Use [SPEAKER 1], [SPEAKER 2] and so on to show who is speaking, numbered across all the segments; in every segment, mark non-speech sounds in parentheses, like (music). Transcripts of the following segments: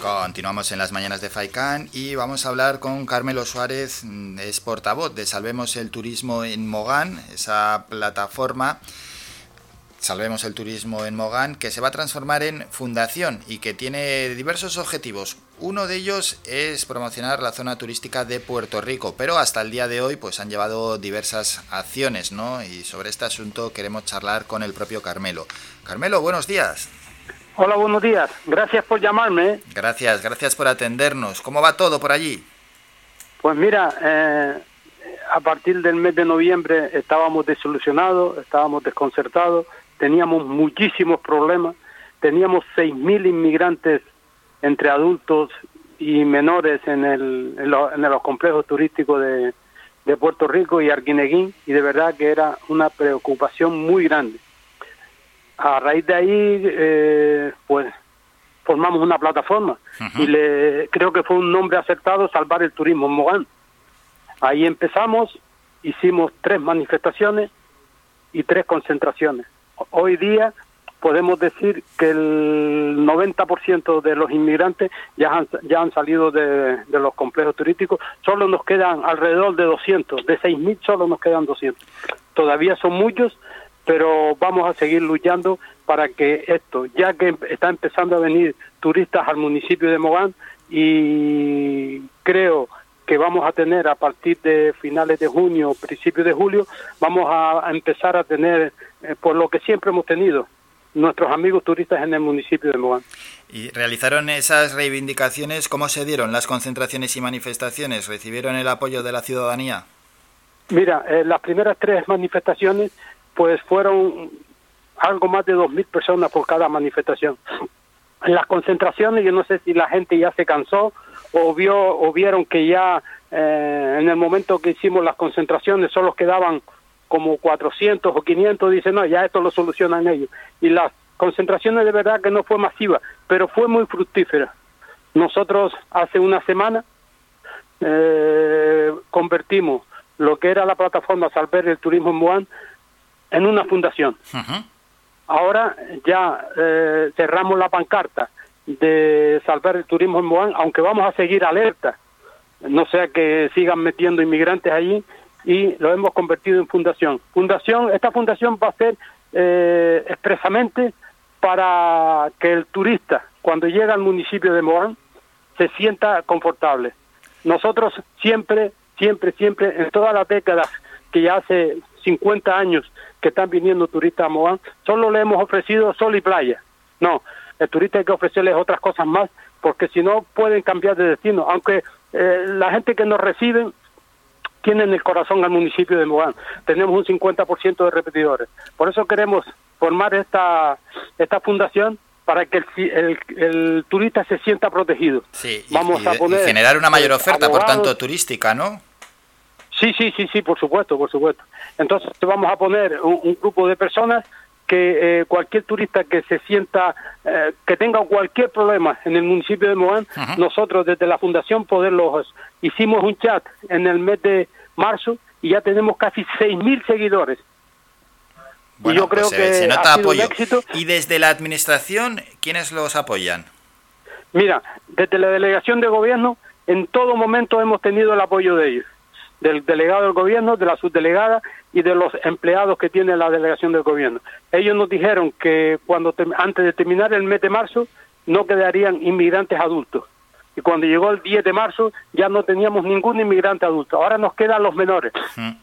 [SPEAKER 1] Continuamos en las mañanas de Faicán y vamos a hablar con Carmelo Suárez, mm, es portavoz de Salvemos el Turismo en Mogán, esa plataforma Salvemos el Turismo en Mogán, que se va a transformar en fundación y que tiene diversos objetivos. Uno de ellos es promocionar la zona turística de Puerto Rico, pero hasta el día de hoy pues han llevado diversas acciones, ¿no? Y sobre este asunto queremos charlar con el propio Carmelo. Carmelo, buenos días.
[SPEAKER 2] Hola, buenos días. Gracias por llamarme.
[SPEAKER 1] Gracias, gracias por atendernos. ¿Cómo va todo por allí?
[SPEAKER 2] Pues mira, eh, a partir del mes de noviembre estábamos desilusionados, estábamos desconcertados, teníamos muchísimos problemas, teníamos 6.000 inmigrantes entre adultos y menores en, el, en, los complejos turísticos de, de Puerto Rico y Arquineguín, y de verdad que era una preocupación muy grande a raíz de ahí, eh, pues formamos una plataforma y le creo que fue un nombre acertado salvar el turismo en Mogán. Ahí empezamos, hicimos tres manifestaciones y tres concentraciones. Hoy día podemos decir que el 90% de los inmigrantes ya han, ya han salido de, de, los complejos turísticos, solo nos quedan alrededor de 200, de 6.000 solo nos quedan 200. Todavía son muchos, pero vamos a seguir luchando para que esto, ya que está empezando a venir turistas al municipio de Mogán y creo que vamos a tener a partir de finales de junio, principios de julio, vamos a, empezar a tener, eh, por lo que siempre hemos tenido, nuestros amigos turistas en el municipio de Mogán.
[SPEAKER 1] ¿Y realizaron esas reivindicaciones? ¿Cómo se dieron las concentraciones y manifestaciones? ¿Recibieron el apoyo de la ciudadanía?
[SPEAKER 2] Mira, eh, las primeras tres manifestaciones pues fueron algo más de 2.000 personas por cada manifestación. En las concentraciones yo no sé si la gente ya se cansó o vio o vieron que ya eh, en el momento que hicimos las concentraciones solo quedaban como 400 o 500, dicen, no, ya esto lo solucionan ellos. Y las concentraciones de verdad que no fue masiva, pero fue muy fructífera. Nosotros hace una semana eh, convertimos lo que era la plataforma Salver el Turismo en Moán en una fundación. Ahora ya eh, cerramos la pancarta de salvar el turismo en Moán, aunque vamos a seguir alerta, no sea que sigan metiendo inmigrantes allí, y lo hemos convertido en fundación. Fundación, esta fundación va a ser eh, expresamente para que el turista, cuando llega al municipio de Moán, se sienta confortable. Nosotros siempre, siempre, siempre, en todas las décadas que ya hace 50 años que están viniendo turistas a Moán, solo le hemos ofrecido sol y playa. No, el turista hay que ofrecerles otras cosas más, porque si no pueden cambiar de destino. Aunque eh, la gente que nos reciben tiene en el corazón al municipio de Moán. Tenemos un 50% de repetidores. Por eso queremos formar esta, esta fundación para que el, el, turista se sienta protegido.
[SPEAKER 1] Sí, Vamos a poner, generar una mayor oferta, por tanto, turística, ¿no?
[SPEAKER 2] Sí, sí, sí, sí, por supuesto, por supuesto. Entonces vamos a poner un, grupo de personas que eh, cualquier turista que se sienta, eh, que tenga cualquier problema en el municipio de Moán, nosotros desde la fundación poderlos, hicimos un chat en el mes de marzo y ya tenemos casi 6.000 seguidores.
[SPEAKER 1] y yo creo pues, que se nota apoyo. ¿Y desde la administración quiénes los apoyan?
[SPEAKER 2] Mira, desde la delegación de gobierno en todo momento hemos tenido el apoyo de ellos del delegado del gobierno, de la subdelegada y de los empleados que tiene la delegación del gobierno. Ellos nos dijeron que cuando antes de terminar el mes de marzo no quedarían inmigrantes adultos. Y cuando llegó el 10 de marzo ya no teníamos ningún inmigrante adulto. Ahora nos quedan los menores.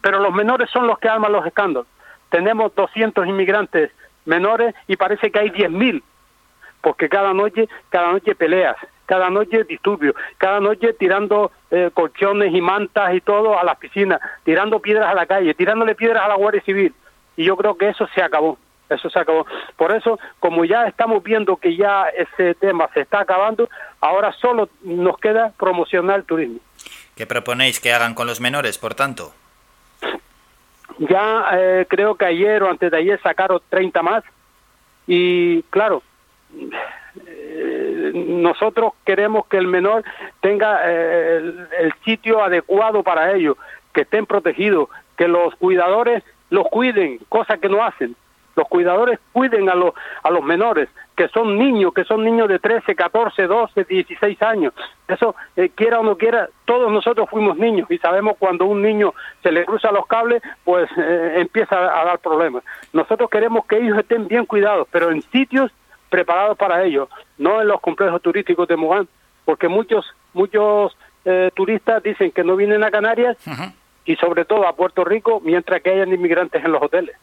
[SPEAKER 2] Pero los menores son los que arman los escándalos. Tenemos 200 inmigrantes menores y parece que hay 10.000 porque cada noche, cada noche peleas, cada noche disturbios, cada noche tirando eh, colchones y mantas y todo a las piscinas, tirando piedras a la calle, tirándole piedras a la Guardia Civil. Y yo creo que eso se acabó, eso se acabó. Por eso, como ya estamos viendo que ya ese tema se está acabando, ahora solo nos queda promocionar el turismo.
[SPEAKER 1] ¿Qué proponéis que hagan con los menores, por tanto?
[SPEAKER 2] Ya eh, creo que ayer o antes de ayer sacaron 30 más y claro, nosotros queremos que el menor tenga eh, el, sitio adecuado para ellos, que estén protegidos, que los cuidadores los cuiden, cosa que no hacen. los cuidadores cuiden a los, a los menores, que son niños, que son niños de 13, 14, 12, 16 años. Eso, eh, quiera o no quiera, todos nosotros fuimos niños y sabemos cuando un niño se le cruza los cables, pues eh, empieza a dar problemas. Nosotros queremos que ellos estén bien cuidados, pero en sitios preparados para ellos, no en los complejos turísticos de Mogán, porque muchos muchos eh, turistas dicen que no vienen a Canarias y sobre todo a Puerto Rico mientras que hayan inmigrantes en los hoteles.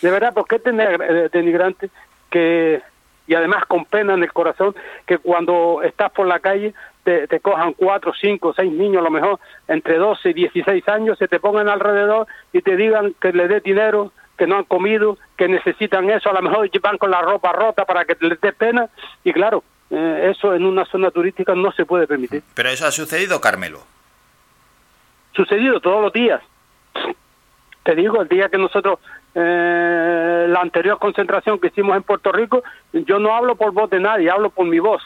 [SPEAKER 2] De verdad, ¿por qué tener de inmigrantes que y además con pena en el corazón que cuando estás por la calle te, cojan cuatro, cinco, seis niños a lo mejor entre 12 y 16 años, se te pongan alrededor y te digan que le dé dinero, que no han comido, que necesitan eso, a lo mejor (laughs) van con la ropa rota para que les dé pena y claro, eh, eso en una zona turística no se puede permitir.
[SPEAKER 1] Pero eso ha sucedido, Carmelo.
[SPEAKER 2] Sucedido todos los días. Te digo, el día que nosotros eh, la anterior concentración que hicimos en Puerto Rico, yo no hablo por voz de nadie, hablo por mi voz.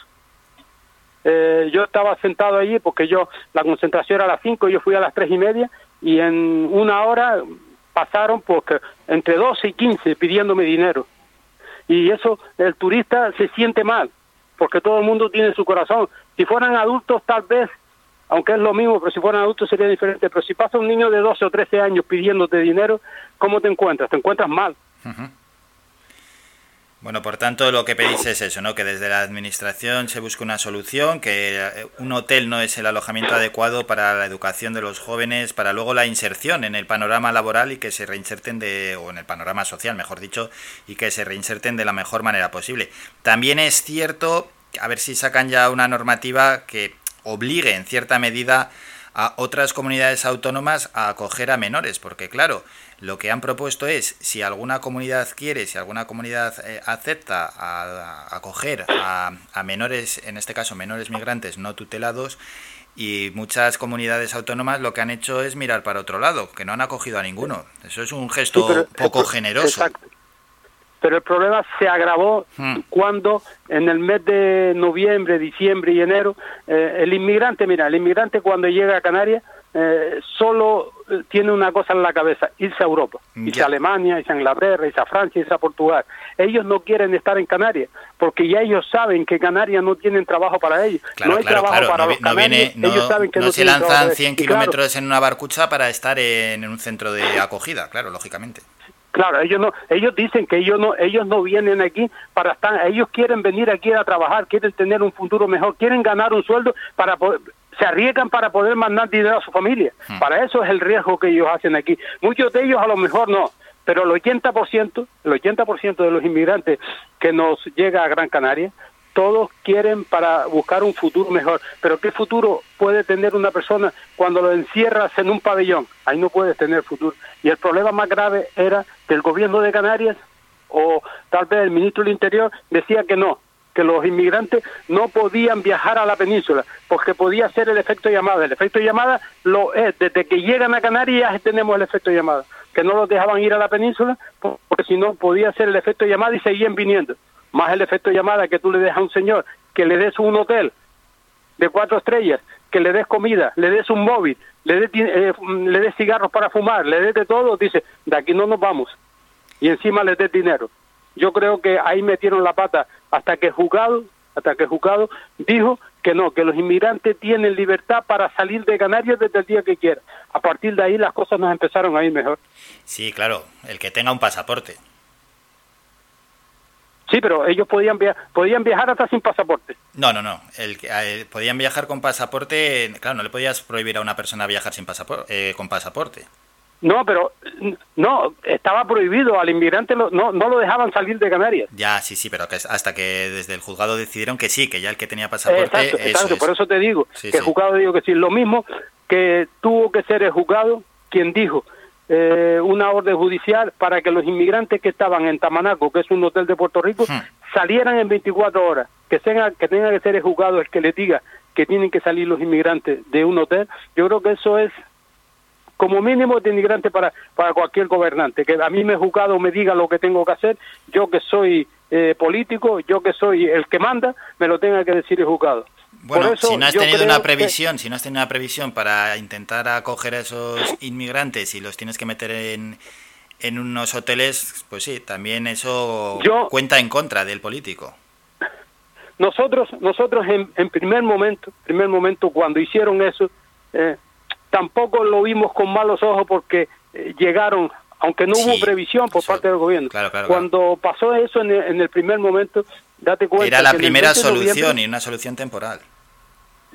[SPEAKER 2] Eh, yo estaba sentado allí porque yo, la concentración era a las 5, yo fui a las tres y media y en una hora pasaron porque entre 12 y 15 pidiéndome dinero. Y eso, el turista se siente mal, porque todo el mundo tiene su corazón. Si fueran adultos, tal vez aunque es lo mismo, pero si fueran adultos sería diferente. Pero si pasa un niño de 12 o 13 años pidiéndote dinero, ¿cómo te encuentras? Te encuentras mal.
[SPEAKER 1] Bueno, por tanto, lo que pedís es eso, ¿no? Que desde la administración se busque una solución, que eh, un hotel no es el alojamiento adecuado para la educación de los jóvenes, para luego la inserción en el panorama laboral y que se reinserten de, o en el panorama social, mejor dicho, y que se reinserten de la mejor manera posible. También es cierto, a ver si sacan ya una normativa que obligue en cierta medida a otras comunidades autónomas a acoger a menores, porque claro, lo que han propuesto es, si alguna comunidad quiere, si alguna comunidad eh, acepta a, acoger a, menores, en este caso menores migrantes no tutelados, y muchas comunidades autónomas lo que han hecho es mirar para otro lado, que no han acogido a ninguno. Eso es un gesto poco generoso
[SPEAKER 2] pero el problema se agravó hmm. cuando en el mes de noviembre, diciembre y enero, eh, el inmigrante, mira, el inmigrante cuando llega a Canarias eh, solo eh, tiene una cosa en la cabeza, irse a Europa, irse a Alemania, irse a Inglaterra, irse a Francia, irse a Portugal. Ellos no quieren estar en Canarias, porque ya ellos saben que Canarias no tienen trabajo para ellos. no hay trabajo para los canarios, ellos saben que
[SPEAKER 1] no, se lanzan 100 kilómetros en una barcucha para estar en un centro de acogida, claro, lógicamente.
[SPEAKER 2] Claro, ellos no, ellos dicen que ellos no, ellos no vienen aquí para estar, ellos quieren venir aquí a trabajar, quieren tener un futuro mejor, quieren ganar un sueldo para se arriesgan para poder mandar dinero a su familia. Hmm. Para eso es el riesgo que ellos hacen aquí. Muchos de ellos a lo mejor no, pero el 80%, el 80% de los inmigrantes que nos llega a Gran Canaria todos quieren para buscar un futuro mejor. Pero ¿qué futuro puede tener una persona cuando lo encierras en un pabellón? Ahí no puedes tener futuro. Y el problema más grave era que el gobierno de Canarias o tal vez el ministro del Interior decía que no, que los inmigrantes no podían viajar a la península, porque podía ser el efecto llamada. El efecto llamada lo es, desde que llegan a Canarias tenemos el efecto llamada, que no los dejaban ir a la península, porque si no podía ser el efecto llamada y seguían viniendo más el efecto llamada que tú le des a un señor, que le des un hotel de cuatro estrellas, que le des comida, le des un móvil, le des, eh, le des cigarros para fumar, le des de todo, dice, de aquí no nos vamos. Y encima le des dinero. Yo creo que ahí metieron la pata hasta que el juzgado, hasta que el juzgado dijo que no, que los inmigrantes tienen libertad para salir de Canarias desde el día que quieran. A partir de ahí las cosas nos empezaron a ir mejor.
[SPEAKER 1] Sí, claro, el que tenga un pasaporte.
[SPEAKER 2] Sí, pero ellos podían, podían viajar hasta sin pasaporte.
[SPEAKER 1] No, no, no. El, eh, podían viajar con pasaporte. Claro, no le podías prohibir a una persona viajar sin pasaporte, eh, con pasaporte.
[SPEAKER 2] No, pero no, estaba prohibido. Al inmigrante no, no lo dejaban salir de Canarias.
[SPEAKER 1] Ya, sí, sí, pero que hasta que desde el juzgado decidieron que sí, que ya el que tenía pasaporte.
[SPEAKER 2] Exacto, por eso te digo que el juzgado dijo que sí. Lo mismo que tuvo que ser el juzgado quien dijo eh, una orden judicial para que los inmigrantes que estaban en Tamanaco, que es un hotel de Puerto Rico, salieran en 24 horas, que, tenga, que tenga que ser el juzgado el que le diga que tienen que salir los inmigrantes de un hotel, yo creo que eso es como mínimo de inmigrante para, para cualquier gobernante, que a mí me juzgado me diga lo que tengo que hacer, yo que soy eh, político, yo que soy el que manda, me lo tenga que decir el juzgado.
[SPEAKER 1] Bueno, si no has tenido una previsión, si no has tenido una previsión para intentar acoger a esos inmigrantes y los tienes que meter en, en unos hoteles, pues sí, también eso cuenta en contra del político.
[SPEAKER 2] Nosotros, nosotros en, en primer momento, primer momento cuando hicieron eso, eh, tampoco lo vimos con malos ojos porque eh, llegaron, aunque no hubo previsión por parte del gobierno. cuando pasó eso en el, primer momento, date cuenta.
[SPEAKER 1] Era la primera solución y una solución temporal.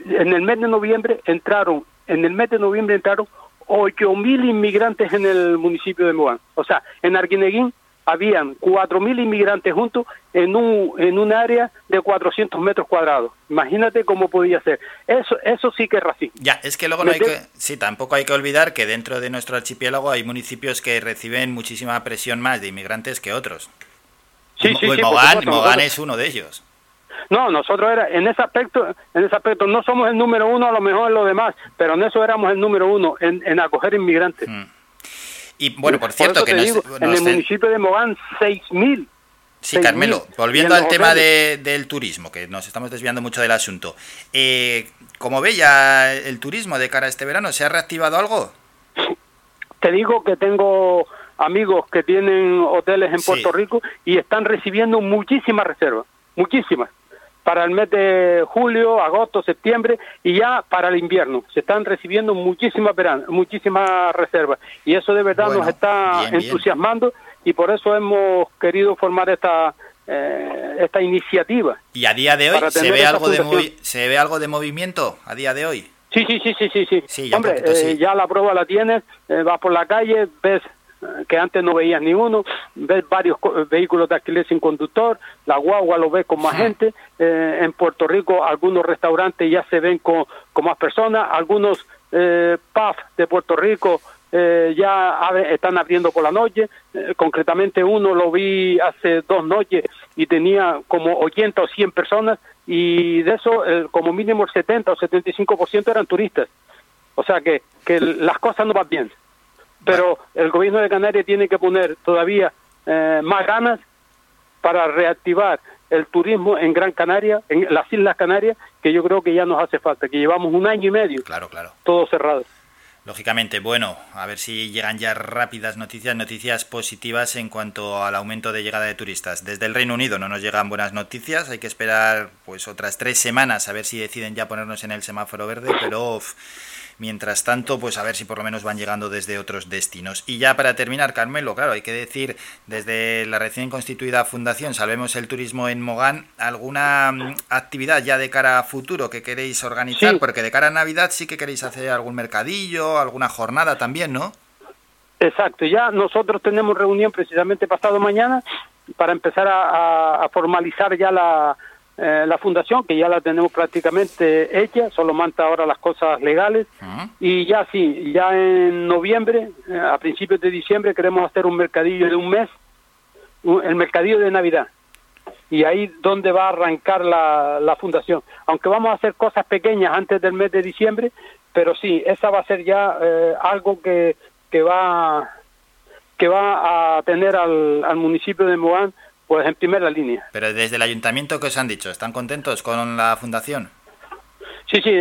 [SPEAKER 2] En el mes de noviembre entraron, en el mes de noviembre entraron 8.000 inmigrantes en el municipio de Moán. O sea, en Arguineguín habían 4.000 inmigrantes juntos en un, en un área de 400 metros cuadrados. Imagínate cómo podía ser. Eso, eso sí que es racismo.
[SPEAKER 1] Ya, es que luego no hay que, sí, tampoco hay que olvidar que dentro de nuestro archipiélago hay municipios que reciben muchísima presión más de inmigrantes que otros.
[SPEAKER 2] Sí, sí, sí,
[SPEAKER 1] Mogán, es uno de ellos.
[SPEAKER 2] No, nosotros era, en ese aspecto, en ese aspecto no somos el número uno, a lo mejor en lo demás, pero en eso éramos el número uno, en, en acoger inmigrantes. Mm.
[SPEAKER 1] Y bueno, por cierto, que
[SPEAKER 2] en el municipio de Mogán, 6.000.
[SPEAKER 1] Sí, Carmelo, volviendo al tema del turismo, que nos estamos desviando mucho del asunto. Eh, ¿Cómo ve ya el turismo de cara a este verano? ¿Se ha reactivado algo?
[SPEAKER 2] Te digo que tengo amigos que tienen hoteles en Puerto Rico y están recibiendo muchísimas reservas, muchísimas para el mes de julio, agosto, septiembre y ya para el invierno. Se están recibiendo muchísimas muchísimas reservas y eso de verdad nos está entusiasmando y por eso hemos querido formar esta eh, esta iniciativa.
[SPEAKER 1] ¿Y a día de hoy se ve algo de se ve algo de movimiento a día de hoy?
[SPEAKER 2] Sí, sí, sí, sí, sí, sí. Hombre, eh, ya la prueba la tienes, eh, vas por la calle, ves que antes no veías ni uno, ves varios vehículos de alquiler sin conductor, la guagua lo ves con más gente, eh, en Puerto Rico algunos restaurantes ya se ven con, con más personas, algunos eh, pubs de Puerto Rico eh, ya están abriendo por la noche, eh, concretamente uno lo vi hace dos noches y tenía como 80 o 100 personas y de eso como mínimo el 70 o 75% eran turistas. O sea que, que las cosas no van bien pero el gobierno de Canarias tiene que poner todavía eh, más ganas para reactivar el turismo en Gran Canaria, en las Islas Canarias, que yo creo que ya nos hace falta, que llevamos un año y medio
[SPEAKER 1] claro, claro.
[SPEAKER 2] todo cerrado.
[SPEAKER 1] Lógicamente, bueno, a ver si llegan ya rápidas noticias, noticias positivas en cuanto al aumento de llegada de turistas. Desde el Reino Unido no nos llegan buenas noticias, hay que esperar pues otras tres semanas a ver si deciden ya ponernos en el semáforo verde, pero... Mientras tanto, pues a ver si por lo menos van llegando desde otros destinos. Y ya para terminar, Carmelo, claro, hay que decir, desde la recién constituida Fundación Salvemos el Turismo en Mogán, ¿alguna mm, actividad ya de cara a futuro que queréis organizar? Porque de cara a Navidad sí que queréis hacer algún mercadillo, alguna jornada también, ¿no?
[SPEAKER 2] Exacto, ya nosotros tenemos reunión precisamente pasado mañana para empezar a formalizar ya la, eh, la fundación, que ya la tenemos prácticamente hecha, solo manta ahora las cosas legales. Y ya sí, ya en noviembre, eh, a principios de diciembre, queremos hacer un mercadillo de un mes, el mercadillo de Navidad. Y ahí donde va a arrancar la, la fundación. Aunque vamos a hacer cosas pequeñas antes del mes de diciembre, pero sí, esa va a ser ya eh, algo que, que va que va a tener al, al municipio de Moán pues en primera línea.
[SPEAKER 1] Pero desde el ayuntamiento, ¿qué os han dicho? ¿Están contentos con la fundación?
[SPEAKER 2] Sí, sí,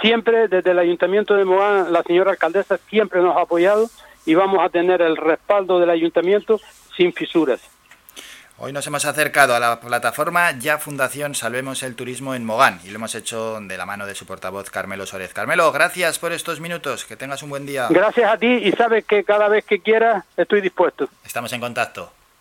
[SPEAKER 2] siempre desde el ayuntamiento de Moán, la señora alcaldesa siempre nos ha apoyado y vamos a tener el respaldo del ayuntamiento sin fisuras.
[SPEAKER 1] Hoy nos hemos acercado a la plataforma Ya Fundación Salvemos el Turismo en Mogán y lo hemos hecho de la mano de su portavoz Carmelo Suárez. Carmelo, gracias por estos minutos, que tengas un buen día.
[SPEAKER 2] Gracias a ti y sabes que cada vez que quieras estoy dispuesto.
[SPEAKER 1] Estamos en contacto.